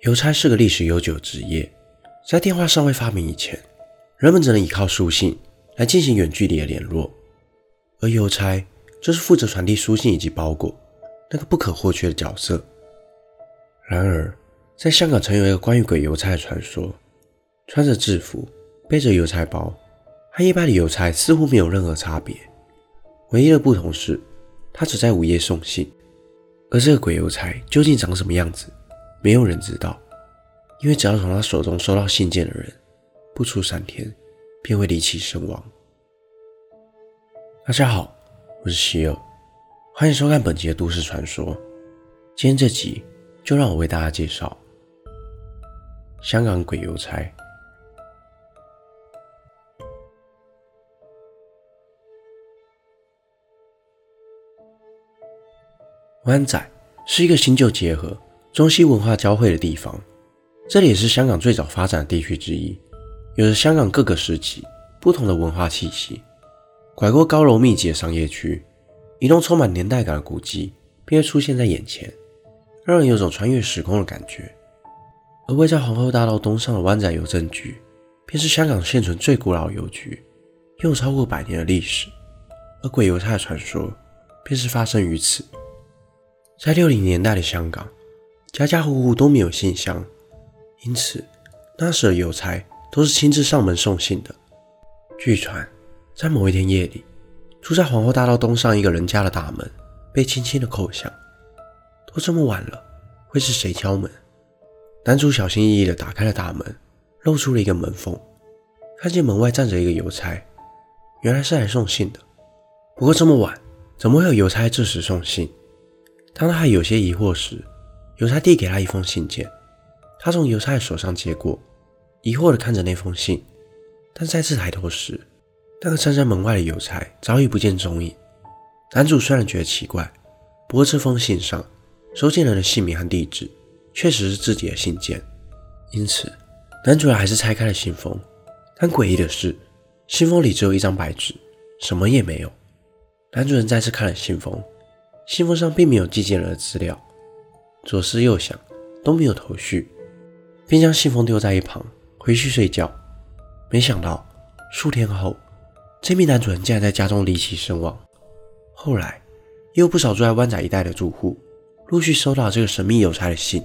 邮差是个历史悠久的职业，在电话尚未发明以前，人们只能依靠书信来进行远距离的联络，而邮差就是负责传递书信以及包裹那个不可或缺的角色。然而，在香港曾有一个关于鬼邮差的传说，穿着制服，背着邮差包，和一般的邮差似乎没有任何差别，唯一的不同是，他只在午夜送信。而这个鬼邮差究竟长什么样子，没有人知道，因为只要从他手中收到信件的人，不出三天便会离奇身亡。大家好，我是希尔，欢迎收看本集的都市传说。今天这集就让我为大家介绍香港鬼邮差。湾仔是一个新旧结合、中西文化交汇的地方，这里也是香港最早发展的地区之一，有着香港各个时期不同的文化气息。拐过高楼密集的商业区，一栋充满年代感的古迹便会出现在眼前，让人有种穿越时空的感觉。而位在皇后大道东上的湾仔邮政局，便是香港现存最古老的邮局，拥有超过百年的历史。而鬼邮差的传说，便是发生于此。在六零年代的香港，家家户户都没有信箱，因此那时的邮差都是亲自上门送信的。据传，在某一天夜里，住在皇后大道东上一个人家的大门被轻轻的叩响。都这么晚了，会是谁敲门？男主小心翼翼地打开了大门，露出了一个门缝，看见门外站着一个邮差，原来是来送信的。不过这么晚，怎么会有邮差这时送信？当他还有些疑惑时，邮差递给他一封信件。他从邮差的手上接过，疑惑地看着那封信。但再次抬头时，那个站在门外的邮差早已不见踪影。男主虽然觉得奇怪，不过这封信上收件人的姓名和地址确实是自己的信件，因此男主人还是拆开了信封。但诡异的是，信封里只有一张白纸，什么也没有。男主人再次看了信封。信封上并没有寄件人的资料，左思右想都没有头绪，便将信封丢在一旁，回去睡觉。没想到数天后，这名男主人竟然在家中离奇身亡。后来，也有不少住在湾仔一带的住户陆续收到这个神秘邮差的信，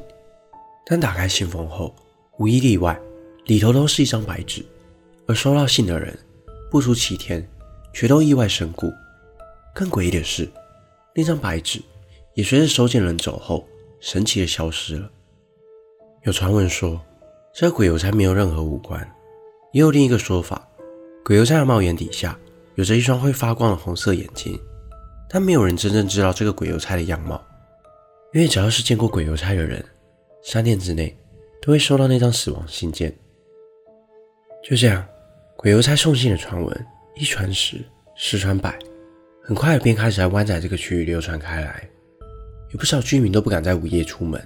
但打开信封后，无一例外，里头都是一张白纸，而收到信的人不出七天，却都意外身故。更诡异的是。那张白纸也随着收件人走后，神奇的消失了。有传闻说，这个鬼邮差没有任何五官，也有另一个说法，鬼邮差的帽檐底下有着一双会发光的红色眼睛。但没有人真正知道这个鬼邮差的样貌，因为只要是见过鬼邮差的人，三天之内都会收到那张死亡信件。就这样，鬼邮差送信的传闻一传十，十传百。很快便开始在湾仔这个区域流传开来，有不少居民都不敢在午夜出门，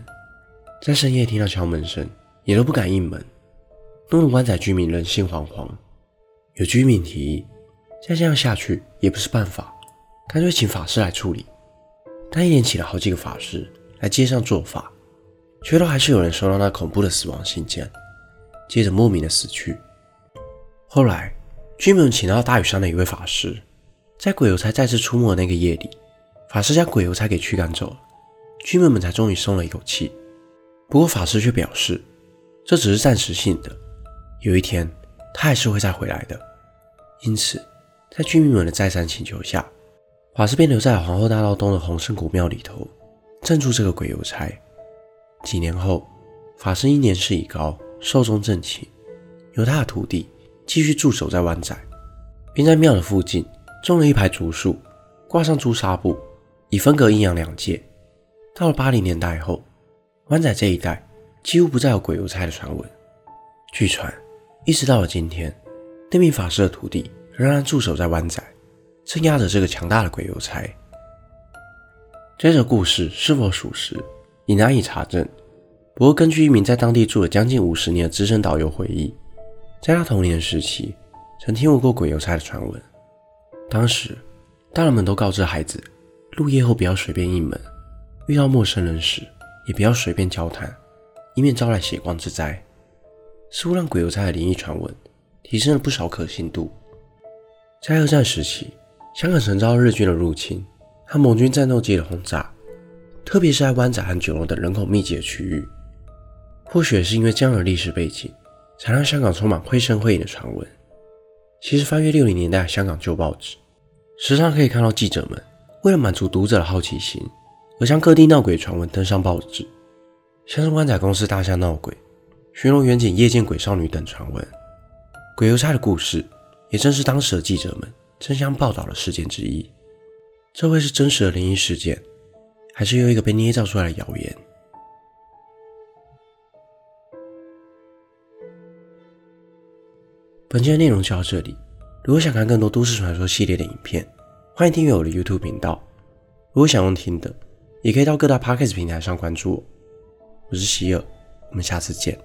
在深夜听到敲门声也都不敢应门，弄得湾仔居民人心惶惶。有居民提议，再这样下去也不是办法，干脆请法师来处理。但一连请了好几个法师来街上做法，却都还是有人收到那恐怖的死亡信件，接着莫名的死去。后来，居民请到大屿山的一位法师。在鬼邮差再次出没的那个夜里，法师将鬼邮差给驱赶走了，居民们才终于松了一口气。不过法师却表示，这只是暂时性的，有一天他还是会再回来的。因此，在居民们的再三请求下，法师便留在皇后大道东的洪圣古庙里头，镇住这个鬼邮差。几年后，法师因年事已高，寿终正寝，由他的徒弟继续驻守在湾仔，并在庙的附近。种了一排竹树，挂上朱砂布，以分隔阴阳两界。到了八零年代后，湾仔这一带几乎不再有鬼邮差的传闻。据传，一直到了今天，那名法师的徒弟仍然驻守在湾仔，镇压着这个强大的鬼邮差。这个故事是否属实，已难以查证。不过，根据一名在当地住了将近五十年的资深导游回忆，在他童年时期，曾听闻过鬼邮差的传闻。当时，大人们都告知孩子，入夜后不要随便应门，遇到陌生人时也不要随便交谈，以免招来血光之灾，似乎让鬼邮差的灵异传闻提升了不少可信度。在二战时期，香港曾遭日军的入侵和盟军战斗机的轰炸，特别是在湾仔和九龙等人口密集的区域。或许也是因为这样的历史背景，才让香港充满绘声绘影的传闻。其实翻阅六零年代香港旧报纸，时常可以看到记者们为了满足读者的好奇心，而将各地闹鬼传闻登上报纸，像是湾仔公司大厦闹鬼、巡逻远景夜见鬼少女等传闻。鬼邮差的故事。也正是当时的记者们争相报道的事件之一。这会是真实的灵异事件，还是又一个被捏造出来的谣言？本期的内容就到这里。如果想看更多都市传说系列的影片，欢迎订阅我的 YouTube 频道。如果想用听的，也可以到各大 Podcast 平台上关注我。我是希尔，我们下次见。